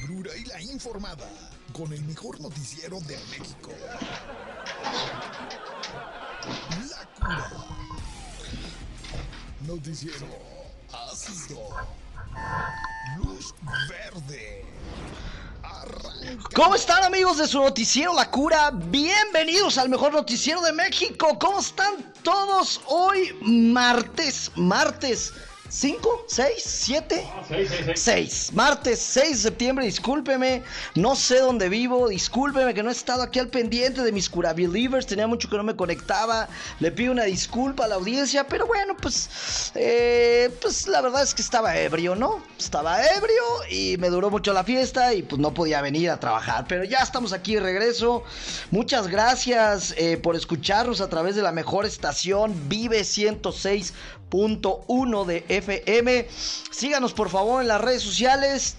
y la informada con el mejor noticiero de México. La cura. Noticiero ácido. Luz verde. ¿Cómo están amigos de su noticiero La Cura? Bienvenidos al mejor noticiero de México. ¿Cómo están todos hoy martes? Martes. ¿5? ¿6? ¿7? 6. Martes 6 de septiembre, discúlpeme. No sé dónde vivo. Discúlpeme que no he estado aquí al pendiente de mis cura believers. Tenía mucho que no me conectaba. Le pido una disculpa a la audiencia. Pero bueno, pues. eh, pues la verdad es que estaba ebrio, ¿no? Estaba ebrio y me duró mucho la fiesta y pues no podía venir a trabajar. Pero ya estamos aquí de regreso. Muchas gracias eh, por escucharnos a través de la mejor estación Vive 106.1 de FM. Síganos por favor en las redes sociales.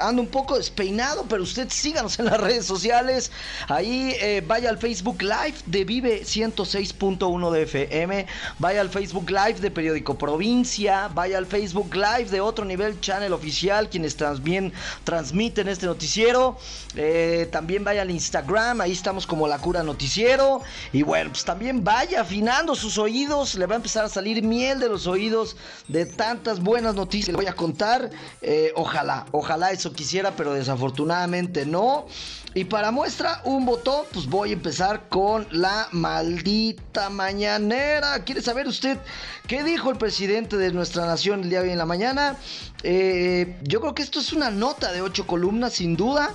Ando un poco despeinado, pero usted síganos en las redes sociales. Ahí eh, vaya al Facebook Live de Vive 106.1 de FM. Vaya al Facebook Live de Periódico Provincia. Vaya al Facebook Live de Otro Nivel Channel Oficial, quienes también transmiten este noticiero. Eh, también vaya al Instagram, ahí estamos como La Cura Noticiero. Y bueno, pues también vaya afinando sus oídos. Le va a empezar a salir miel de los oídos de tantas buenas noticias le voy a contar. Eh, ojalá, ojalá eso quisiera, pero desafortunadamente no. Y para muestra un botón, pues voy a empezar con la maldita mañanera. ¿Quiere saber usted qué dijo el presidente de nuestra nación el día de hoy en la mañana? Eh, yo creo que esto es una nota de ocho columnas, sin duda.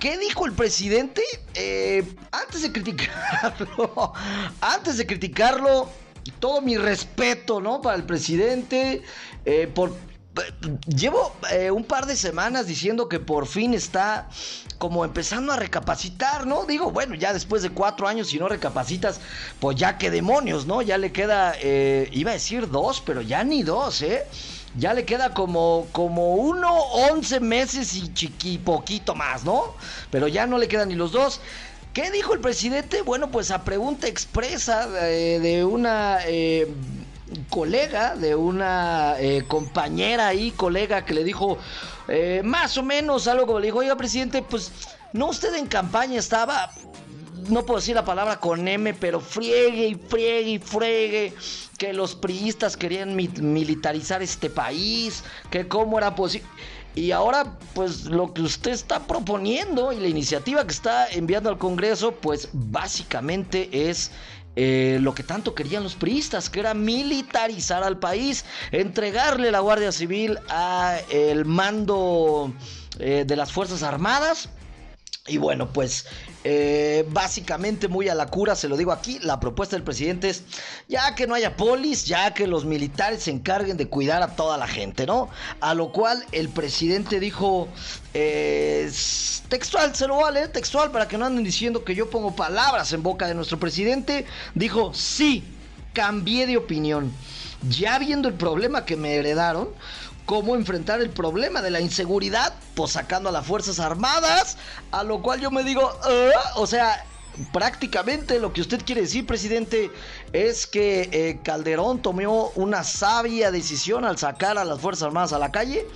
¿Qué dijo el presidente? Eh, antes de criticarlo, antes de criticarlo, todo mi respeto, ¿no? Para el presidente, eh, por Llevo eh, un par de semanas diciendo que por fin está como empezando a recapacitar, ¿no? Digo, bueno, ya después de cuatro años, si no recapacitas, pues ya que demonios, ¿no? Ya le queda, eh, iba a decir dos, pero ya ni dos, ¿eh? Ya le queda como, como uno, once meses y chiqui poquito más, ¿no? Pero ya no le quedan ni los dos. ¿Qué dijo el presidente? Bueno, pues a pregunta expresa de, una eh, colega, de una eh, compañera ahí, colega que le dijo eh, más o menos algo como le dijo, oiga presidente, pues no usted en campaña estaba, no puedo decir la palabra con M, pero friegue y friegue y friegue que los priistas querían mi- militarizar este país, que cómo era posible. Y ahora, pues lo que usted está proponiendo y la iniciativa que está enviando al Congreso, pues básicamente es eh, lo que tanto querían los priistas, que era militarizar al país, entregarle la Guardia Civil a el mando eh, de las Fuerzas Armadas. Y bueno, pues eh, básicamente muy a la cura, se lo digo aquí, la propuesta del presidente es ya que no haya polis, ya que los militares se encarguen de cuidar a toda la gente, ¿no? A lo cual el presidente dijo, eh, textual, se lo voy a leer textual para que no anden diciendo que yo pongo palabras en boca de nuestro presidente, dijo, sí, cambié de opinión. Ya viendo el problema que me heredaron, cómo enfrentar el problema de la inseguridad, pues sacando a las Fuerzas Armadas, a lo cual yo me digo, "Ah", o sea, prácticamente lo que usted quiere decir, presidente, es que eh, Calderón tomó una sabia decisión al sacar a las Fuerzas Armadas a la calle.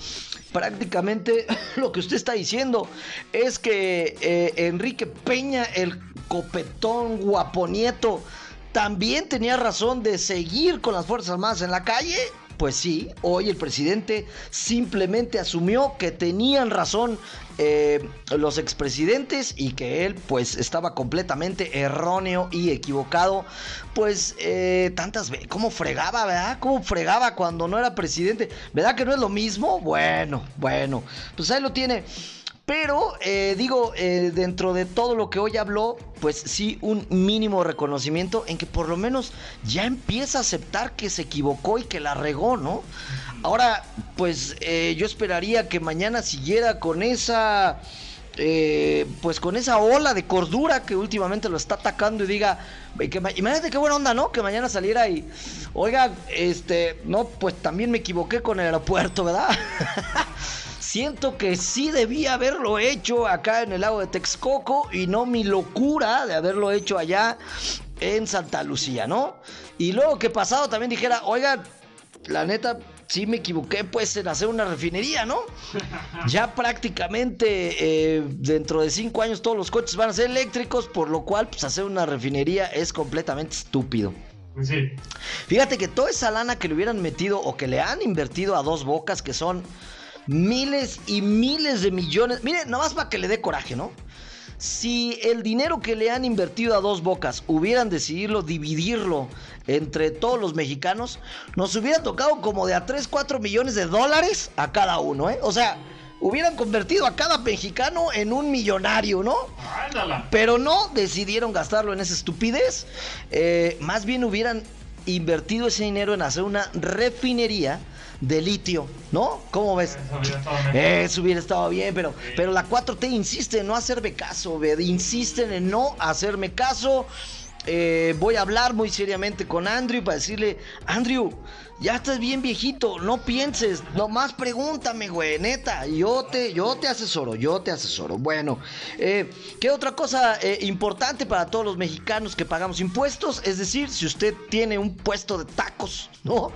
Prácticamente lo que usted está diciendo es que eh, Enrique Peña, el copetón guaponieto, también tenía razón de seguir con las Fuerzas Armadas en la calle. Pues sí, hoy el presidente simplemente asumió que tenían razón eh, los expresidentes y que él pues estaba completamente erróneo y equivocado. Pues eh, tantas veces, ¿cómo fregaba, verdad? ¿Cómo fregaba cuando no era presidente? ¿Verdad que no es lo mismo? Bueno, bueno, pues ahí lo tiene. Pero eh, digo, eh, dentro de todo lo que hoy habló, pues sí, un mínimo reconocimiento en que por lo menos ya empieza a aceptar que se equivocó y que la regó, ¿no? Ahora, pues eh, yo esperaría que mañana siguiera con esa... pues con esa ola de cordura que últimamente lo está atacando y diga, imagínate qué buena onda, ¿no? Que mañana saliera y, oiga, este, no, pues también me equivoqué con el aeropuerto, ¿verdad? Siento que sí debía haberlo hecho acá en el lago de Texcoco y no mi locura de haberlo hecho allá en Santa Lucía, ¿no? Y luego que pasado también dijera, oigan, la neta, sí me equivoqué pues en hacer una refinería, ¿no? Ya prácticamente eh, dentro de cinco años todos los coches van a ser eléctricos, por lo cual pues hacer una refinería es completamente estúpido. Sí. Fíjate que toda esa lana que le hubieran metido o que le han invertido a dos bocas, que son miles y miles de millones. Mire, nomás para que le dé coraje, ¿no? Si el dinero que le han invertido a dos bocas hubieran decidido dividirlo entre todos los mexicanos, nos hubiera tocado como de a 3, 4 millones de dólares a cada uno, ¿eh? O sea, hubieran convertido a cada mexicano en un millonario, ¿no? Ándala. Pero no decidieron gastarlo en esa estupidez. Eh, más bien hubieran invertido ese dinero en hacer una refinería de litio, ¿no? ¿Cómo ves? Eso hubiera estado mejor. Eso hubiera estado bien, pero, pero la 4T insiste en no hacerme caso, ve, insisten en no hacerme caso. Eh, voy a hablar muy seriamente con Andrew para decirle, Andrew, ya estás bien viejito, no pienses, nomás pregúntame, güey, neta, yo te, yo te asesoro, yo te asesoro. Bueno, eh, ¿qué otra cosa eh, importante para todos los mexicanos que pagamos impuestos? Es decir, si usted tiene un puesto de tacos, ¿no?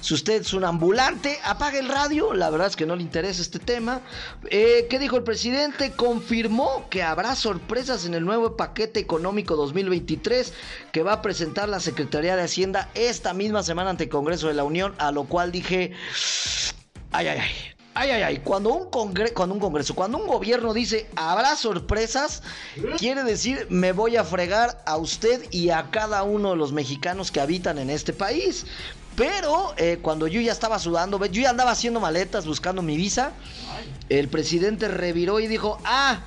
Si usted es un ambulante, apague el radio, la verdad es que no le interesa este tema. Eh, ¿Qué dijo el presidente? Confirmó que habrá sorpresas en el nuevo paquete económico 2023 que va a presentar la Secretaría de Hacienda esta misma semana ante el Congreso de la Unión, a lo cual dije, ay, ay, ay. Ay, ay, ay, cuando un, congre cuando un congreso, cuando un gobierno dice habrá sorpresas, quiere decir me voy a fregar a usted y a cada uno de los mexicanos que habitan en este país. Pero eh, cuando yo ya estaba sudando, yo ya andaba haciendo maletas buscando mi visa, el presidente reviró y dijo, ah,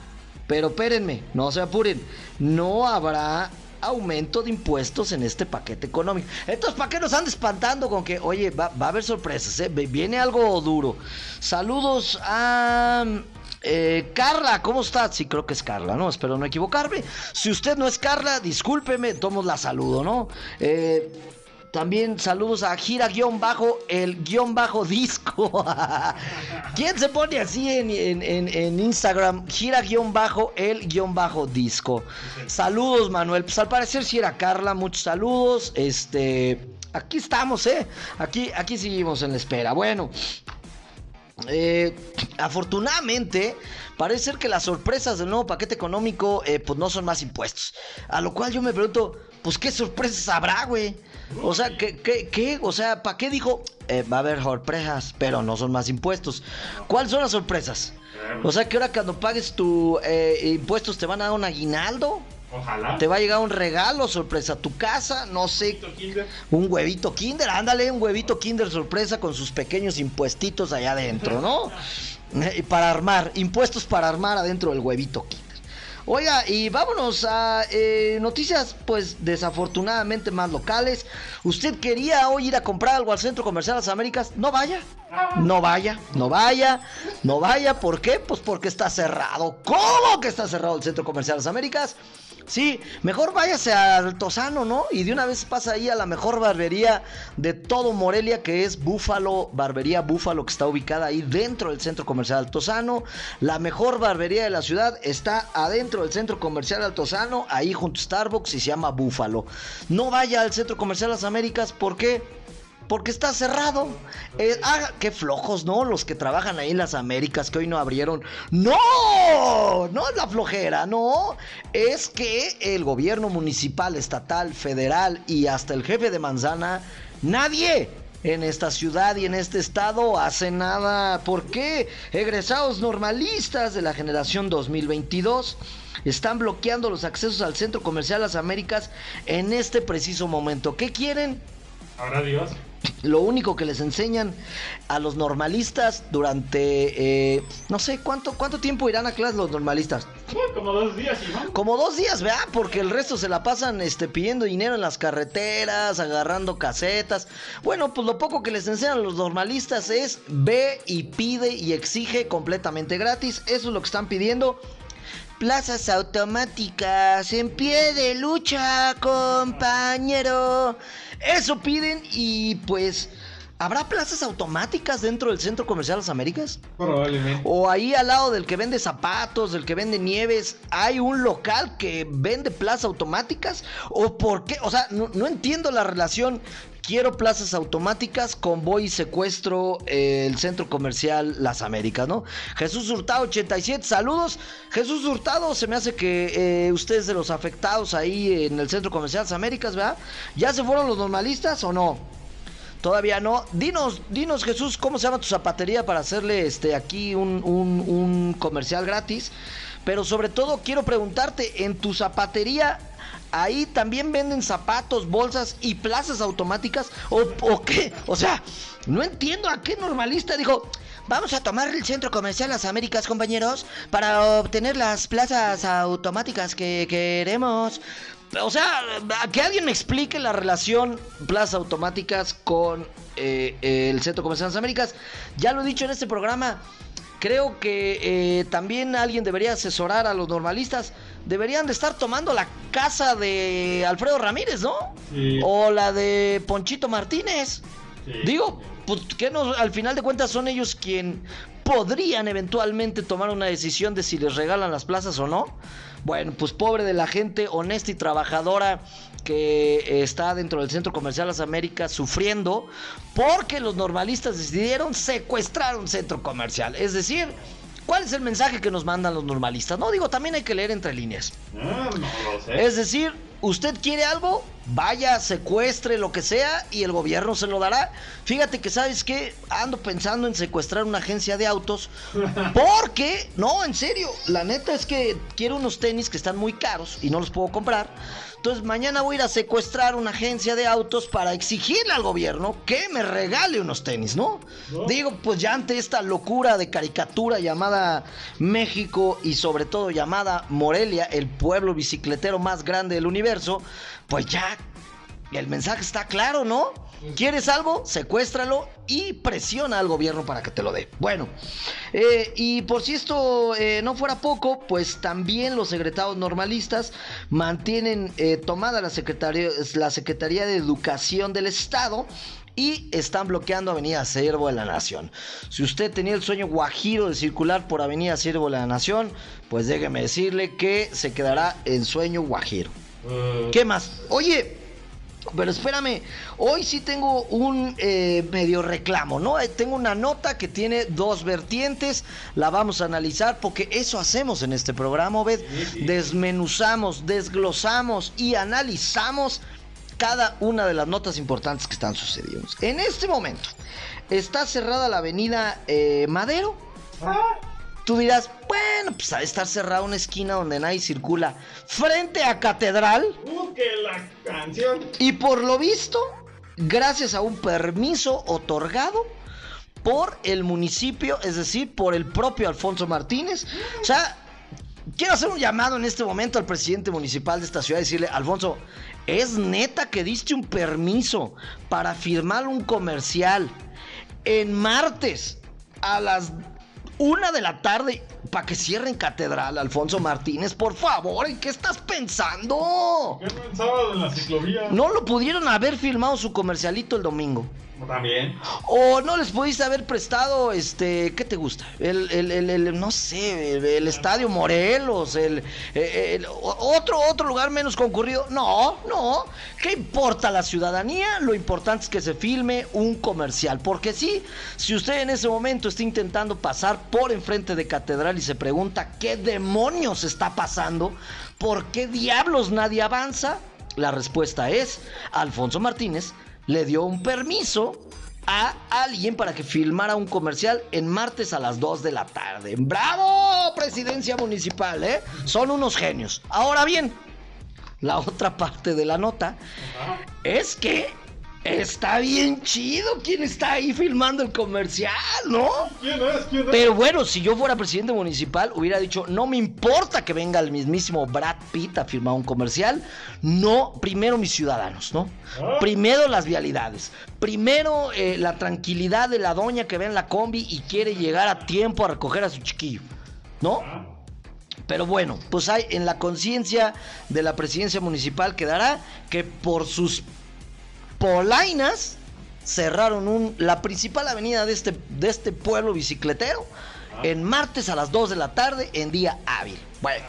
pero espérenme, no se apuren, no habrá aumento de impuestos en este paquete económico. Entonces, ¿para qué nos anda espantando con que, oye, va, va a haber sorpresas, eh? Viene algo duro? Saludos a... eh, Carla, ¿cómo estás? Sí, creo que es Carla, ¿no? Espero no equivocarme. Si usted no es Carla, discúlpeme, tomo la saludo, ¿no? Eh, también saludos a gira guion bajo el guion bajo disco. ¿Quién se pone así en, en- en- en Instagram? Gira guion bajo el guion bajo disco. Saludos, Manuel. Pues al parecer sí era Carla. Muchos saludos. Este. Aquí estamos, ¿eh? Aquí, aquí seguimos en la espera. Bueno. Eh, afortunadamente, parece ser que las sorpresas del nuevo paquete económico, eh, pues no son más impuestos. A lo cual yo me pregunto, pues qué sorpresas habrá, güey. O sea, ¿qué, qué, qué? O sea, ¿para qué dijo? Eh, va a haber sorpresas, pero no son más impuestos. ¿Cuáles son las sorpresas? O sea, que ahora cuando pagues tu eh, impuestos te van a dar un aguinaldo, Ojalá. te va a llegar un regalo, sorpresa a tu casa, no sé, Kinder. un huevito Kinder, ándale, un huevito Kinder sorpresa con sus pequeños impuestitos allá adentro, ¿no? Y para armar, impuestos para armar adentro del huevito Kinder. Oiga, y vámonos a eh, noticias, pues desafortunadamente más locales. ¿Usted quería hoy ir a comprar algo al Centro Comercial Las Américas? No vaya, no vaya, no vaya, no vaya. ¿Por qué? Pues porque está cerrado. ¿Cómo que está cerrado el Centro Comercial Las Américas? Sí, mejor váyase al Tosano, ¿no? Y de una vez pasa ahí a la mejor barbería de todo Morelia, que es Búfalo, Barbería Búfalo, que está ubicada ahí dentro del centro comercial Altozano. La mejor barbería de la ciudad está adentro del centro comercial Altozano, ahí junto a Starbucks y se llama Búfalo. No vaya al centro comercial Las Américas, ¿por qué? Porque está cerrado. Eh, ah, qué flojos, ¿no? Los que trabajan ahí en las Américas que hoy no abrieron. No, no es la flojera, no. Es que el gobierno municipal, estatal, federal y hasta el jefe de manzana, nadie en esta ciudad y en este estado hace nada. ¿Por qué? Egresados normalistas de la generación 2022 están bloqueando los accesos al centro comercial Las Américas en este preciso momento. ¿Qué quieren? Ahora Dios. Lo único que les enseñan a los normalistas durante, eh, no sé, ¿cuánto, ¿cuánto tiempo irán a clase los normalistas? Como dos días, Iván. Como dos días, ¿verdad? Porque el resto se la pasan este, pidiendo dinero en las carreteras, agarrando casetas. Bueno, pues lo poco que les enseñan a los normalistas es ve y pide y exige completamente gratis. Eso es lo que están pidiendo. Plazas automáticas en pie de lucha, compañero. Eso piden y pues... ¿Habrá plazas automáticas dentro del Centro Comercial Las Américas? Probablemente. O ahí al lado del que vende zapatos, del que vende nieves, hay un local que vende plazas automáticas. ¿O por qué? O sea, no, no entiendo la relación. Quiero plazas automáticas, convoy y secuestro eh, el centro comercial Las Américas, ¿no? Jesús Hurtado 87, saludos. Jesús Hurtado, se me hace que eh, ustedes de los afectados ahí en el centro comercial Las Américas, ¿verdad? ¿Ya se fueron los normalistas o no? Todavía no. Dinos, dinos Jesús, ¿cómo se llama tu zapatería para hacerle este aquí un, un- un comercial gratis? Pero sobre todo quiero preguntarte, en tu zapatería, ahí también venden zapatos, bolsas y plazas automáticas o, o qué? O sea, no entiendo a qué normalista dijo. Vamos a tomar el centro comercial Las Américas, compañeros, para obtener las plazas automáticas que queremos. O sea, a que alguien me explique la relación plazas automáticas con eh, el Centro Comercial Las Américas. Ya lo he dicho en este programa. Creo que eh, también alguien debería asesorar a los normalistas. Deberían de estar tomando la casa de Alfredo Ramírez, ¿no? Sí. O la de Ponchito Martínez. Sí. Digo, pues que no, al final de cuentas son ellos quien podrían eventualmente tomar una decisión de si les regalan las plazas o no. Bueno, pues pobre de la gente honesta y trabajadora que eh, está dentro del Centro Comercial Las Américas sufriendo porque los normalistas decidieron secuestrar un centro comercial. Es decir, ¿cuál es el mensaje que nos mandan los normalistas? No digo, también hay que leer entre líneas. Ah, no lo sé. Es decir, usted quiere algo, vaya, secuestre lo que sea y el gobierno se lo dará. Fíjate que, ¿sabes qué? Ando pensando en secuestrar una agencia de autos. Porque, no, en serio, la neta es que quiero unos tenis que están muy caros y no los puedo comprar. Entonces mañana voy a ir a secuestrar una agencia de autos para exigirle al gobierno que me regale unos tenis, ¿no? No. Digo, pues ya ante esta locura de caricatura llamada México y sobre todo llamada Morelia, el pueblo bicicletero más grande del universo, pues ya el mensaje está claro, ¿no? ¿Quieres algo? Secuéstralo y presiona al gobierno para que te lo dé. Bueno, eh, y por si esto eh, no fuera poco, pues también los secretarios normalistas mantienen eh, tomada la Secretaría, la Secretaría de Educación del Estado y están bloqueando Avenida Siervo de la Nación. Si usted tenía el sueño guajiro de circular por Avenida Siervo de la Nación, pues déjeme decirle que se quedará en sueño guajiro. Eh, ¿Qué más? Oye, pero espérame, hoy sí tengo un eh, medio reclamo, ¿no? Eh, Tengo una nota que tiene dos vertientes, la vamos a analizar porque eso hacemos en este programa, Obed. Desmenuzamos, desglosamos y analizamos cada una de las notas importantes que están sucediendo. En este momento está cerrada la avenida eh, Madero. ah, Tú dirás, bueno, pues ha de estar cerrada una esquina donde nadie circula frente a Catedral. uh, que la canción. Y por lo visto, gracias a un permiso otorgado por el municipio, es decir, por el propio Alfonso Martínez. O sea, quiero hacer un llamado en este momento al presidente municipal de esta ciudad y decirle, Alfonso, es neta que diste un permiso para firmar un comercial en martes a las una de la tarde para que cierren catedral, Alfonso Martínez, por favor, ¿en qué estás pensando? ¿Qué en la ciclovía? No lo pudieron haber filmado su comercialito el domingo. También. O no les pudiste haber prestado, este, ¿qué te gusta? El, el, el- no sé, el, el Estadio Morelos, el, otro, otro lugar menos concurrido. No, no. ¿Qué importa la ciudadanía? Lo importante es que se filme un comercial. Porque sí, si usted en ese momento está intentando pasar por enfrente de Catedral y se pregunta qué demonios está pasando, ¿por qué diablos nadie avanza? La respuesta es, Alfonso Martínez le dio un permiso a alguien para que filmara un comercial en martes a las 2 de la tarde. ¡Bravo! Presidencia municipal, ¿eh? Son unos genios. Ahora bien, la otra parte de la nota es que está bien chido quien está ahí filmando el comercial, ¿no? ¿Quién es? ¿Quién es? Pero bueno, si yo fuera presidente municipal, hubiera dicho, no me importa que venga el mismísimo Brad Pitt a firmar un comercial, no, primero mis ciudadanos, ¿no? Ah. Primero las vialidades, primero eh, la tranquilidad de la doña que ve en la combi y quiere llegar a tiempo a recoger a su chiquillo, ¿no? Ah, Pero bueno, pues hay en la conciencia de la presidencia municipal quedará que por sus polainas cerraron un, la principal avenida de este, de este pueblo bicicletero en martes a las 2 de la tarde en día hábil. Bueno,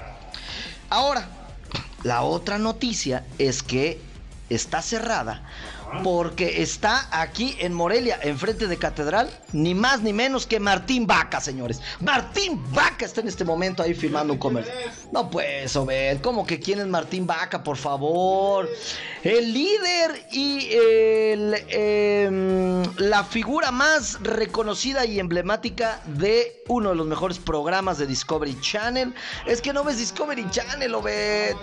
ahora, la otra noticia es que está cerrada porque está aquí en Morelia, enfrente de Catedral, ni más ni menos que Martín Vaca, señores. Martín Vaca está en este momento ahí firmando un comercial. No pues, Obed, ¿cómo que quién es Martín Vaca, por favor? El líder y el, em, la figura más reconocida y emblemática de uno de los mejores programas de Discovery Channel. Es que no ves Discovery Channel, Obed.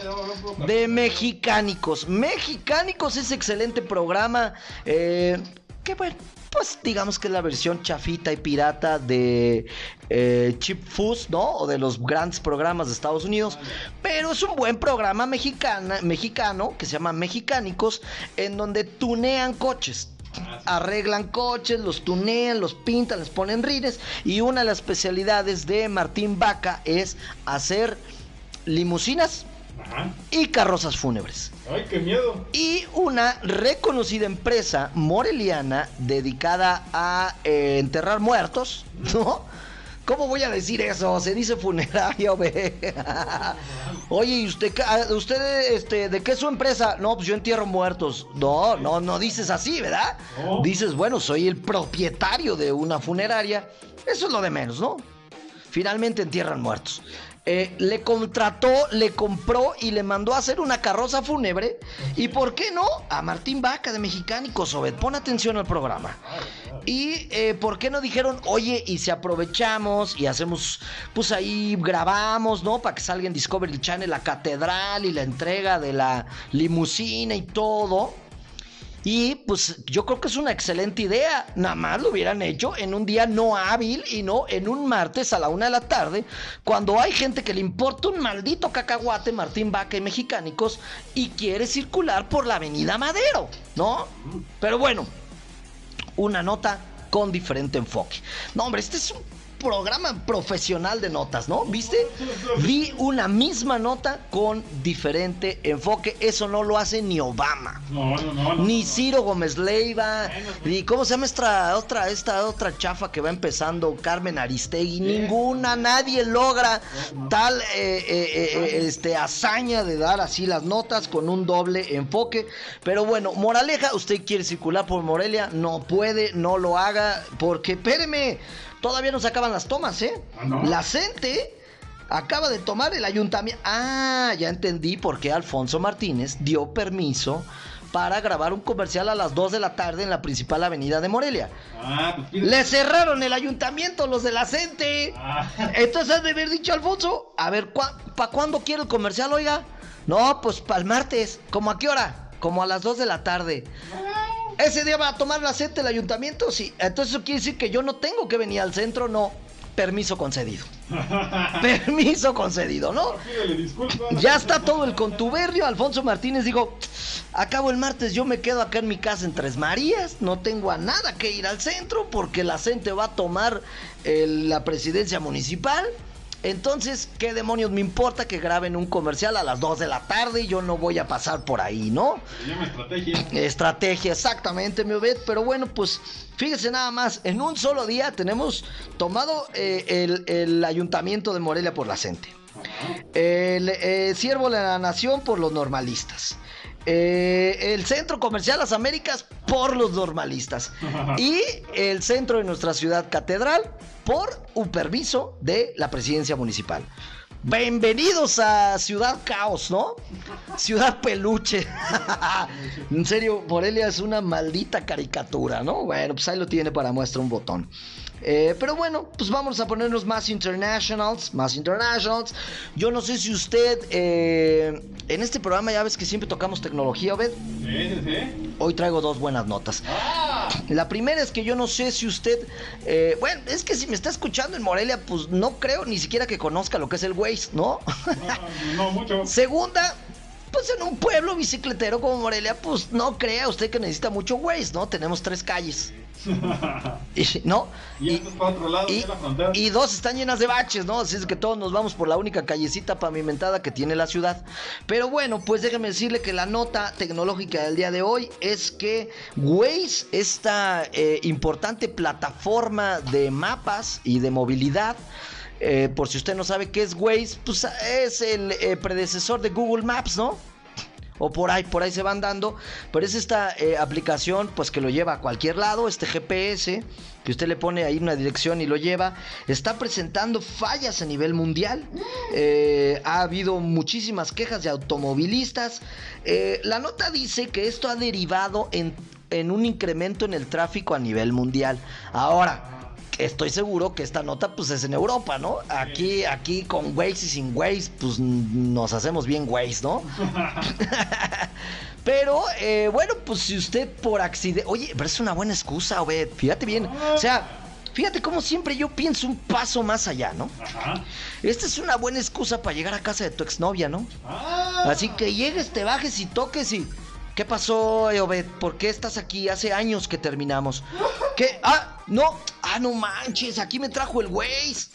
De Mexicánicos. Mexicánicos es excelente programa. Eh, que bueno, pues digamos que es la versión chafita y pirata de eh, Chip Fuzz, ¿no? O de los grandes programas de Estados Unidos. Pero es un buen programa mexicano que se llama Mexicánicos, en donde tunean coches. Arreglan coches, los tunean, los pintan, les ponen rines. Y una de las especialidades de Martín Vaca es hacer limusinas Ajá. y carrozas fúnebres. Ay, qué miedo. Y una reconocida empresa moreliana dedicada a eh, enterrar muertos, ¿no? ¿Cómo voy a decir eso? Se dice funeraria, ve. Oye, ¿y usted, ah, usted este, de qué es su empresa? No, pues yo entierro muertos. No, no, no dices así, ¿verdad? No. Dices, bueno, soy el propietario de una funeraria. Eso es lo de menos, ¿no? Finalmente entierran muertos. Eh, le contrató, le compró y le mandó a hacer una carroza fúnebre. ¿Y por qué no? A Martín Vaca de Mexicánico, Sobet. Pon atención al programa. Y eh, ¿por qué no dijeron, oye, y si aprovechamos y hacemos, pues ahí grabamos, ¿no? Para que salga en Discovery Channel la catedral y la entrega de la limusina y todo. Y pues yo creo que es una excelente idea. Nada más lo hubieran hecho en un día no hábil y no en un martes a la una de la tarde, cuando hay gente que le importa un maldito cacahuate, Martín Vaca y Mexicánicos, y quiere circular por la avenida Madero, ¿no? Pero bueno, una nota con diferente enfoque. No, hombre, este es un programa profesional de notas, ¿no? ¿Viste? Vi una misma nota con diferente enfoque. Eso no lo hace ni Obama. No, no, no. no, Ni. Ciro Gómez Leiva, ni cómo se llama esta otra, esta otra chafa que va empezando, Carmen Aristegui, ninguna, nadie logra tal eh, eh, eh, este hazaña de dar así las notas con un doble enfoque. Pero bueno, moraleja, usted quiere circular por Morelia, no puede, no lo haga, porque espéreme, todavía no se acaban las tomas, ¿eh? ¿Ah, no? La gente acaba de tomar el ayuntamiento. Ah, ya entendí por qué Alfonso Martínez dio permiso para grabar un comercial a las 2 de la tarde en la principal avenida de Morelia. Ah, pues Le cerraron el ayuntamiento los de la CENTE. Ah, Entonces has de haber dicho Alfonso, a ver, ¿para cuándo quiere el comercial, oiga? No, pues para el martes. ¿Cómo a qué hora? Como a las 2 de la tarde. Ese día va a tomar la CENTE el ayuntamiento, sí. Entonces eso quiere decir que yo no tengo que venir al centro, no. Permiso concedido. Permiso concedido, ¿no? disculpas. Ya está todo el contubernio. Alfonso Martínez dijo, acabo el martes, yo me quedo acá en mi casa en Tres Marías, no tengo a nada que ir al centro porque la gente va a tomar eh, la presidencia municipal. Entonces, ¿qué demonios me importa que graben un comercial a las 2 de la tarde y yo no voy a pasar por ahí, ¿no? Se llama estrategia. Estrategia, exactamente, mi Obed. Pero bueno, pues fíjese nada más, en un solo día tenemos tomado eh, el, el ayuntamiento de Morelia por la gente. El eh, Siervo de la Nación por los normalistas. Eh, el Centro Comercial Las Américas por los normalistas. Y el centro de nuestra ciudad catedral por un permiso de la presidencia municipal. Bienvenidos a Ciudad Caos, ¿no? Ciudad Peluche. en serio, Morelia es una maldita caricatura, ¿no? Bueno, pues ahí lo tiene para muestra un botón. Eh, pero bueno, pues vamos a ponernos más internationals, más internationals. Yo no sé si usted, eh, en este programa ya ves que siempre tocamos tecnología, ¿ves? Sí, sí, sí. Hoy traigo dos buenas notas. Ah, La primera es que yo no sé si usted, eh, bueno, es que si me está escuchando en Morelia, pues no creo ni siquiera que conozca lo que es el Waze, ¿no? no, no mucho. Segunda, pues en un pueblo bicicletero como Morelia, pues no crea usted que necesita mucho Waze, ¿no? Tenemos tres calles. Y, ¿No? Y para otro lado, y- la y dos están llenas de baches, ¿no? Así es que todos nos vamos por la única callecita pavimentada que tiene la ciudad. Pero bueno, pues déjeme decirle que la nota tecnológica del día de hoy es que Waze, esta eh, importante plataforma de mapas y de movilidad, eh, por si usted no sabe qué es Waze, pues es el eh, predecesor de Google Maps, ¿no? o por ahí, por ahí se van dando. Pero es esta eh, aplicación, pues que lo lleva a cualquier lado, este GPS, que usted le pone ahí una dirección y lo lleva. Está presentando fallas a nivel mundial. Ha habido muchísimas quejas de automovilistas. La nota dice que esto ha derivado en un incremento en el tráfico a nivel mundial. Ahora estoy seguro que esta nota pues es en Europa, ¿no? Aquí, aquí con Waze y sin Waze, pues nos hacemos bien Waze, ¿no? pero, eh, bueno, pues si usted por accidente... Oye, pero es una buena excusa, Obed, fíjate bien. O sea... Fíjate cómo siempre yo pienso un paso más allá, ¿no? Ajá. Esta es una buena excusa para llegar a casa de tu exnovia, ¿no? Ah. Así que llegues, te bajes y toques y... ¿Qué pasó, Obed? ¿Por qué estás aquí? Hace años que terminamos. ¿Qué? Ah, no. Ah, no manches, aquí me trajo el Waze.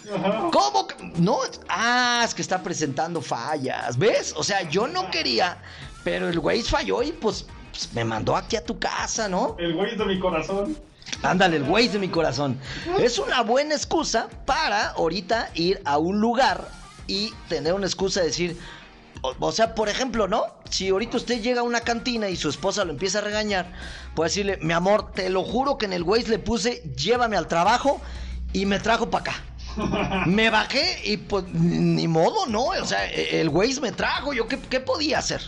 ¿Cómo? No. Ah, es que está presentando fallas. ¿Ves? O sea, yo no quería, pero el Waze falló y pues, pues me mandó aquí a tu casa, ¿no? El Waze de mi corazón. Ándale, el Waze de mi corazón. Es una buena excusa para ahorita ir a un lugar y tener una excusa de decir, o, sea, por ejemplo, ¿no? Si ahorita usted llega a una cantina y su esposa lo empieza a regañar, puede decirle, mi amor, te lo juro que en el Waze le puse, llévame al trabajo y me trajo para acá. me bajé y pues ni modo, ¿no? O sea, e, el Waze me trajo, ¿yo qué, qué podía hacer?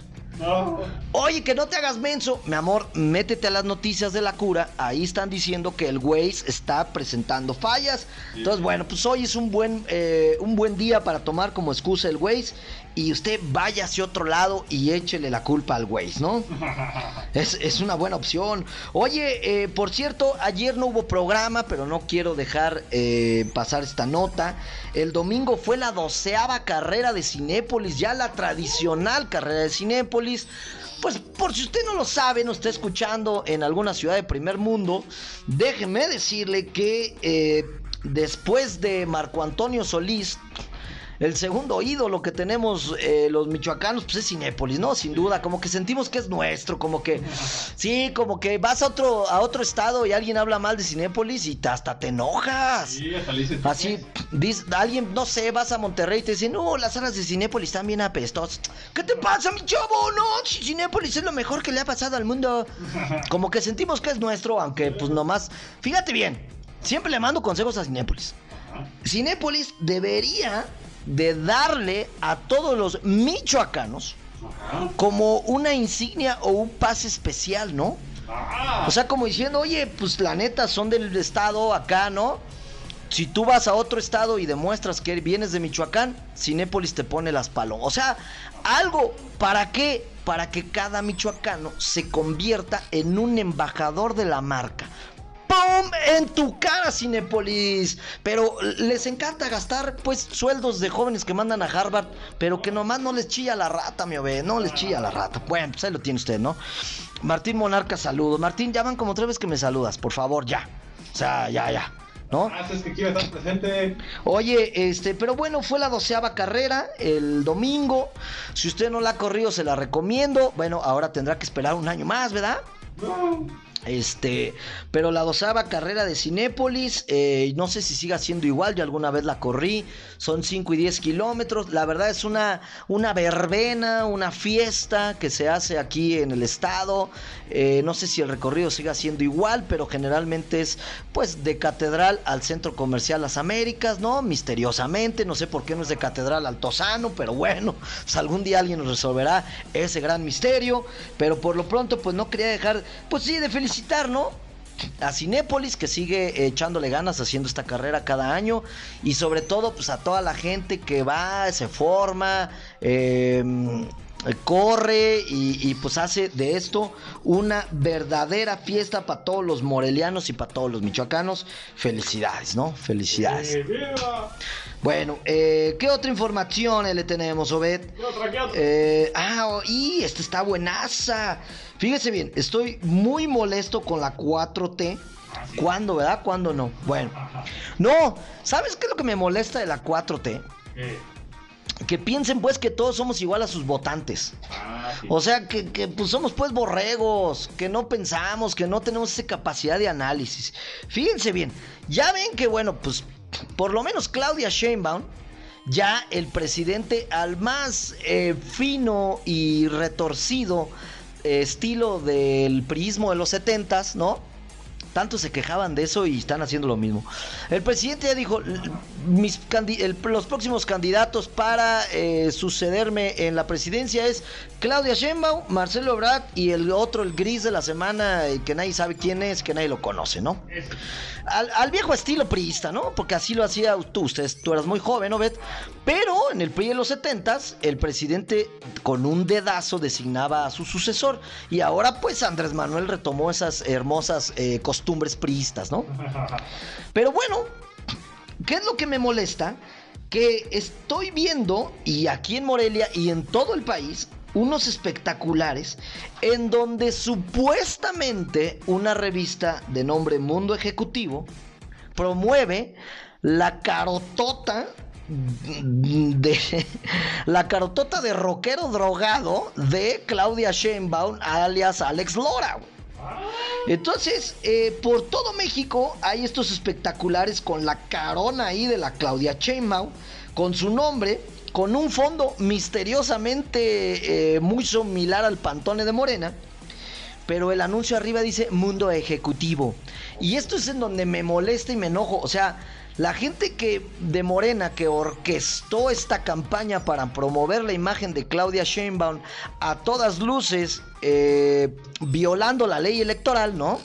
Oye, que no te hagas menso. Mi amor, métete a las noticias de la cura. Ahí están diciendo que el Waze está presentando fallas. Entonces, bueno, pues hoy es un buen, eh, un buen día para tomar como excusa el Waze y usted vaya hacia otro lado y échele la culpa al Waze, ¿no? Es, una buena opción. Oye, eh, por cierto, ayer no hubo programa, pero no quiero dejar eh, pasar esta nota. El domingo fue la doceava carrera de Cinépolis, ya la tradicional carrera de Cinépolis. Pues por si usted no lo sabe, no está escuchando en alguna ciudad de primer mundo, déjeme decirle que eh, después de Marco Antonio Solís, el segundo ídolo que tenemos eh, los michoacanos, pues es Cinépolis, ¿no? Sin duda, como que sentimos que es nuestro, como que, sí, como que vas a otro, a otro estado y alguien habla mal de Cinépolis y hasta te enojas. Sí, hasta le Así, dice, alguien, no sé, vas a Monterrey y te dice, no, las salas de Cinépolis están bien apestosas. ¿Qué te pasa, mi chavo? No, Cinépolis es lo mejor que le ha pasado al mundo. Como que sentimos que es nuestro, aunque pues nomás, fíjate bien, siempre le mando consejos a Cinépolis. Cinépolis debería de darle a todos los michoacanos como una insignia o un pase especial, ¿no? Ah. O sea, como diciendo, oye, pues la neta son del estado acá, ¿no? Si tú vas a otro estado y demuestras que vienes de Michoacán, Cinépolis te pone las palomas. O sea, algo, ¿para qué? Para que cada michoacano se convierta en un embajador de la marca. ¡Pum! En tu cara, Cinepolis. Pero les encanta gastar, pues, sueldos de jóvenes que mandan a Harvard, pero que nomás no les chilla la rata, mi ove. No les chilla la rata. Bueno, pues ahí lo tiene usted, ¿no? Martín Monarca, saludos. Martín, llaman como tres veces que me saludas, por favor, ya. O sea, ya, ya. ¿no? Ah, que quiero estar presente. Oye, este, pero bueno, fue la doceava carrera el domingo. Si usted no la ha corrido, se la recomiendo. Bueno, ahora tendrá que esperar un año más, ¿verdad? No. Este, pero la dosava carrera de Cinépolis, eh, no sé si siga siendo igual, yo alguna vez la corrí, son 5 y 10 kilómetros, la verdad es una, una verbena, una fiesta que se hace aquí en el estado, eh, no sé si el recorrido siga siendo igual, pero generalmente es pues de Catedral al Centro Comercial Las Américas, ¿no? Misteriosamente, no sé por qué no es de Catedral al Tosano, pero bueno, pues algún día alguien resolverá ese gran misterio, pero por lo pronto pues no quería dejar, pues sí, de ¿no? a Cinépolis que sigue echándole ganas haciendo esta carrera cada año y sobre todo pues a toda la gente que va, se forma, eh, corre y, pues hace de esto una verdadera fiesta para todos los morelianos y para todos los michoacanos. Felicidades, ¿no? Felicidades. Bueno, eh, ¿qué otra información le tenemos, Obed? Eh, ah, y esta está buenaza. Fíjese bien, estoy muy molesto con la 4T. ¿Cuándo, verdad? ¿Cuándo no? Bueno. No, ¿sabes qué es lo que me molesta de la 4T? Que piensen pues que todos somos igual a sus votantes. Ah, o sea, que, pues somos pues borregos, que no pensamos, que no tenemos esa capacidad de análisis. Fíjense bien, ya ven que bueno, pues por lo menos Claudia Sheinbaum ya el presidente al más eh, fino y retorcido eh, estilo del prismo de los setentas, ¿no? Tanto se quejaban de eso y están haciendo lo mismo. El presidente ya dijo, mis los próximos candidatos para eh, sucederme en la presidencia es Claudia Sheinbaum, Marcelo Ebrard y el otro, el gris de la semana, que nadie sabe quién es, que nadie lo conoce, ¿no? Al, viejo estilo priista, ¿no? Porque así lo hacía tú, ustedes, tú eras muy joven, ¿no, Bet? Pero en el PRI de los setentas, el presidente con un dedazo designaba a su sucesor. Y ahora, pues, Andrés Manuel retomó esas hermosas eh, costumbres priistas, ¿no? Pero bueno, ¿qué es lo que me molesta? Que estoy viendo, y aquí en Morelia y en todo el país, unos espectaculares en donde supuestamente una revista de nombre Mundo Ejecutivo promueve la carotota de la carotota de rockero drogado de Claudia Sheinbaum alias Alex Lora. Entonces, eh, por todo México hay estos espectaculares con la carona ahí de la Claudia Sheinbaum con su nombre con un fondo misteriosamente eh, muy similar al Pantone de Morena, pero el anuncio arriba dice Mundo Ejecutivo. Y esto es en donde me molesta y me enojo. O sea, la gente que de Morena que orquestó esta campaña para promover la imagen de Claudia Sheinbaum a todas luces, eh, violando la ley electoral, ¿no?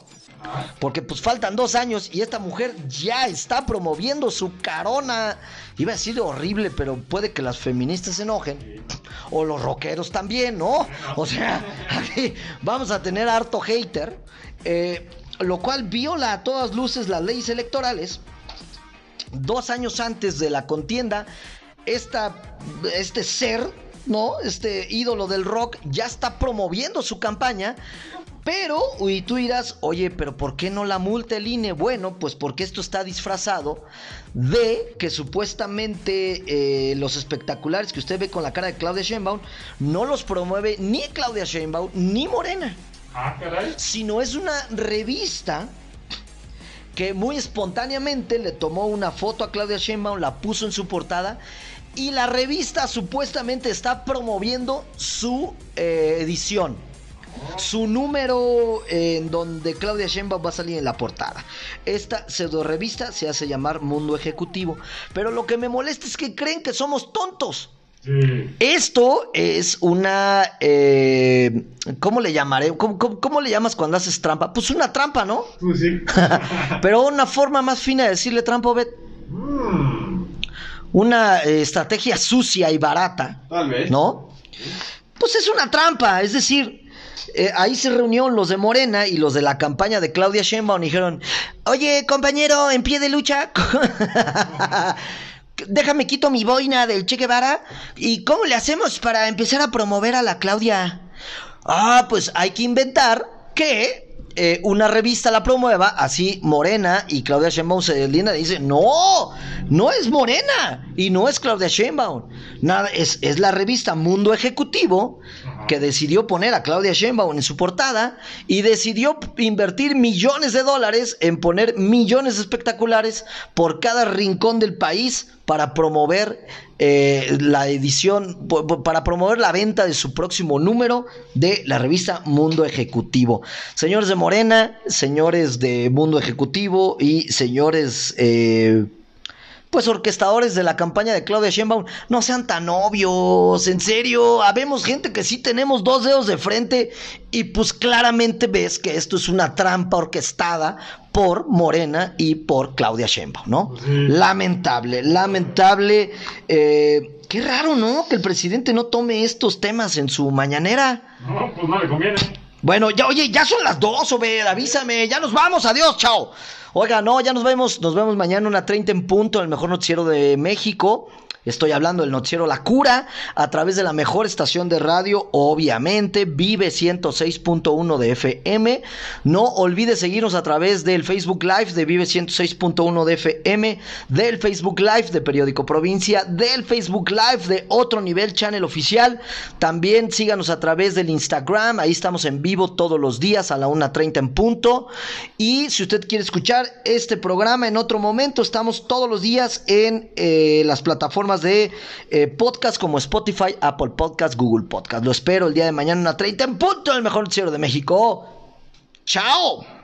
Porque pues faltan dos años y esta mujer ya está promoviendo su carona. Iba a decir horrible, pero puede que las feministas se enojen. O los rockeros también, ¿no? O sea, aquí vamos a tener harto hater. Eh, lo cual viola a todas luces las leyes electorales. Dos años antes de la contienda, esta, este ser, ¿no? Este ídolo del rock ya está promoviendo su campaña pero, y tú dirás, oye, pero ¿por qué no la multa el INE? Bueno, pues porque esto está disfrazado de que supuestamente eh, los espectaculares que usted ve con la cara de Claudia Sheinbaum no los promueve ni Claudia Sheinbaum ni Morena. Ah, caray. Sino es una revista que muy espontáneamente le tomó una foto a Claudia Sheinbaum, la puso en su portada y la revista supuestamente está promoviendo su eh, edición su número en donde Claudia Sheinbaum va a salir en la portada. Esta pseudo revista se hace llamar Mundo Ejecutivo. Pero lo que me molesta es que creen que somos tontos. Esto es una. Eh, ¿Cómo le llamaré? ¿Cómo, le llamas cuando haces trampa? Pues una trampa, ¿no? Pues sí. Pero una forma más fina de decirle trampa, Bet. Mm. Una eh, estrategia sucia y barata. Tal vez. ¿No? Pues es una trampa. Es decir, eh, ahí se reunieron los de Morena y los de la campaña de Claudia Sheinbaum y dijeron, oye compañero, en pie de lucha, déjame quito mi boina del Che Guevara y ¿cómo le hacemos para empezar a promover a la Claudia? Ah, pues hay que inventar que eh, una revista la promueva, así Morena y Claudia Sheinbaum se deslindan y dicen, no, no es Morena y no es Claudia Sheinbaum, nada, es, es la revista Mundo Ejecutivo que decidió poner a Claudia Sheinbaum en su portada y decidió invertir millones de dólares en poner millones espectaculares por cada rincón del país para promover eh, la edición, para promover la venta de su próximo número de la revista Mundo Ejecutivo. Señores de Morena, señores de Mundo Ejecutivo y señores... Eh, pues orquestadores de la campaña de Claudia Sheinbaum, no sean tan obvios, en serio, habemos gente que sí tenemos dos dedos de frente y pues claramente ves que esto es una trampa orquestada por Morena y por Claudia Sheinbaum, ¿no? Lamentable, lamentable. Eh, qué raro, ¿no? Que el presidente no tome estos temas en su mañanera. No, pues no le conviene. Bueno, ya, oye, ya son las dos, Obed, avísame, ya nos vamos, adiós, chao. Oiga, no, ya nos vemos, nos vemos mañana una 30 en punto, el mejor noticiero de México. Estoy hablando del noticiero La Cura a través de la mejor estación de radio, obviamente, Vive 106.1 de FM. No olvide seguirnos a través del Facebook Live de Vive 106.1 de FM, del Facebook Live de Periódico Provincia, del Facebook Live de Otro Nivel Channel Oficial. También síganos a través del Instagram, ahí estamos en vivo todos los días a la 1.30 en punto. Y si usted quiere escuchar este programa en otro momento, estamos todos los días en eh, las plataformas de eh, podcast como Spotify, Apple Podcast, Google Podcast. Lo espero el día de mañana a 30 en punto en el mejor noticiero de México. ¡Chao!